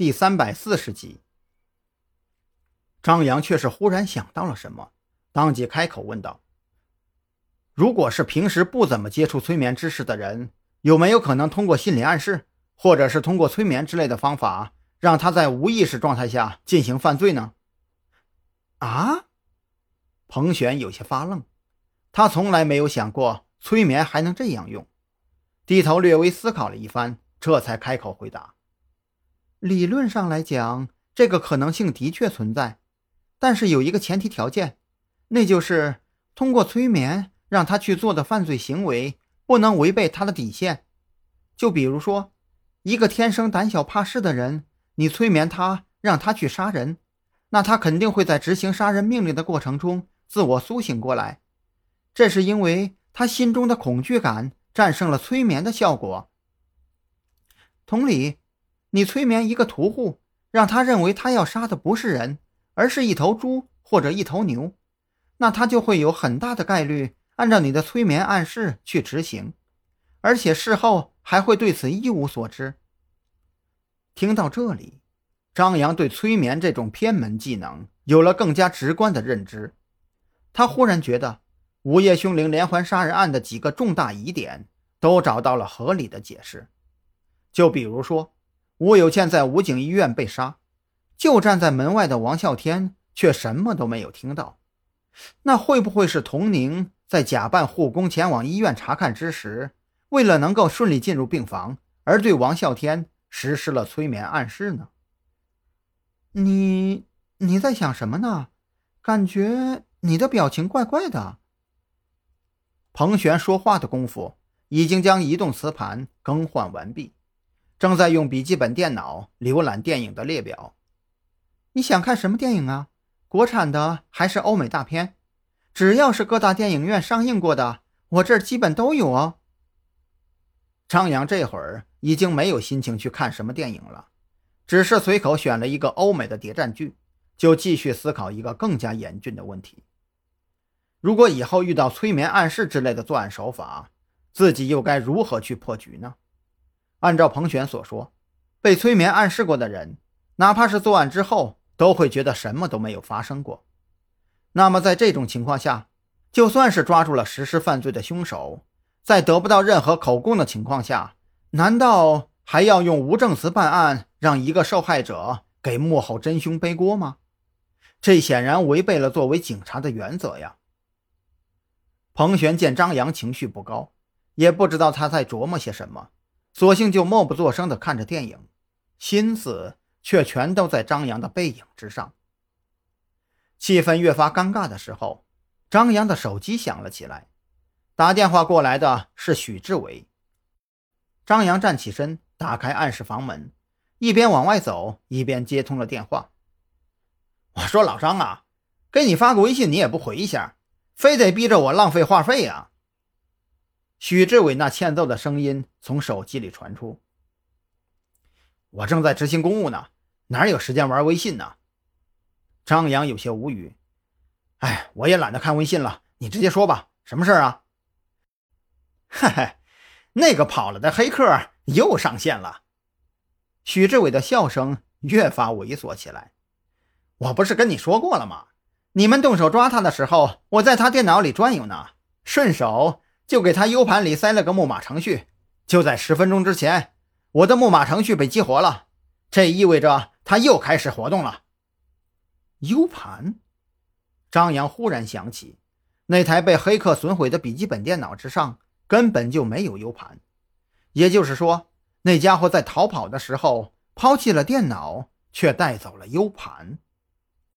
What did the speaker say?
第三百四十集。张扬却是忽然想到了什么，当即开口问道：“如果是平时不怎么接触催眠知识的人，有没有可能通过心理暗示，或者是通过催眠之类的方法，让他在无意识状态下进行犯罪呢？”啊！彭璇有些发愣，他从来没有想过催眠还能这样用。低头略微思考了一番，这才开口回答：“理论上来讲，这个可能性的确存在。”但是有一个前提条件，那就是通过催眠让他去做的犯罪行为不能违背他的底线。就比如说，一个天生胆小怕事的人，你催眠他让他去杀人，那他肯定会在执行杀人命令的过程中自我苏醒过来。这是因为他心中的恐惧感战胜了催眠的效果。同理，你催眠一个屠户，让他认为他要杀的不是人。而是一头猪或者一头牛，那他就会有很大的概率按照你的催眠暗示去执行，而且事后还会对此一无所知。听到这里，张扬对催眠这种偏门技能有了更加直观的认知。他忽然觉得午夜凶铃连环杀人案的几个重大疑点都找到了合理的解释。就比如说，吴有倩在武警医院被杀。就站在门外的王啸天却什么都没有听到，那会不会是童宁在假扮护工前往医院查看之时，为了能够顺利进入病房，而对王啸天实施了催眠暗示呢？你你在想什么呢？感觉你的表情怪怪的。彭璇说话的功夫，已经将移动磁盘更换完毕，正在用笔记本电脑浏览电影的列表。你想看什么电影啊？国产的还是欧美大片？只要是各大电影院上映过的，我这儿基本都有哦。张扬这会儿已经没有心情去看什么电影了，只是随口选了一个欧美的谍战剧，就继续思考一个更加严峻的问题：如果以后遇到催眠暗示之类的作案手法，自己又该如何去破局呢？按照彭璇所说，被催眠暗示过的人，哪怕是作案之后，都会觉得什么都没有发生过。那么，在这种情况下，就算是抓住了实施犯罪的凶手，在得不到任何口供的情况下，难道还要用无证词办案，让一个受害者给幕后真凶背锅吗？这显然违背了作为警察的原则呀。彭璇见张扬情绪不高，也不知道他在琢磨些什么，索性就默不作声地看着电影，心思。却全都在张扬的背影之上。气氛越发尴尬的时候，张扬的手机响了起来，打电话过来的是许志伟。张扬站起身，打开暗室房门，一边往外走，一边接通了电话。我说：“老张啊，给你发个微信，你也不回一下，非得逼着我浪费话费呀？”许志伟那欠揍的声音从手机里传出。我正在执行公务呢，哪有时间玩微信呢？张扬有些无语。哎，我也懒得看微信了，你直接说吧，什么事儿啊？嘿嘿，那个跑了的黑客又上线了。许志伟的笑声越发猥琐起来。我不是跟你说过了吗？你们动手抓他的时候，我在他电脑里转悠呢，顺手就给他 U 盘里塞了个木马程序，就在十分钟之前。我的木马程序被激活了，这意味着他又开始活动了。U 盘，张扬忽然想起，那台被黑客损毁的笔记本电脑之上根本就没有 U 盘，也就是说，那家伙在逃跑的时候抛弃了电脑，却带走了 U 盘。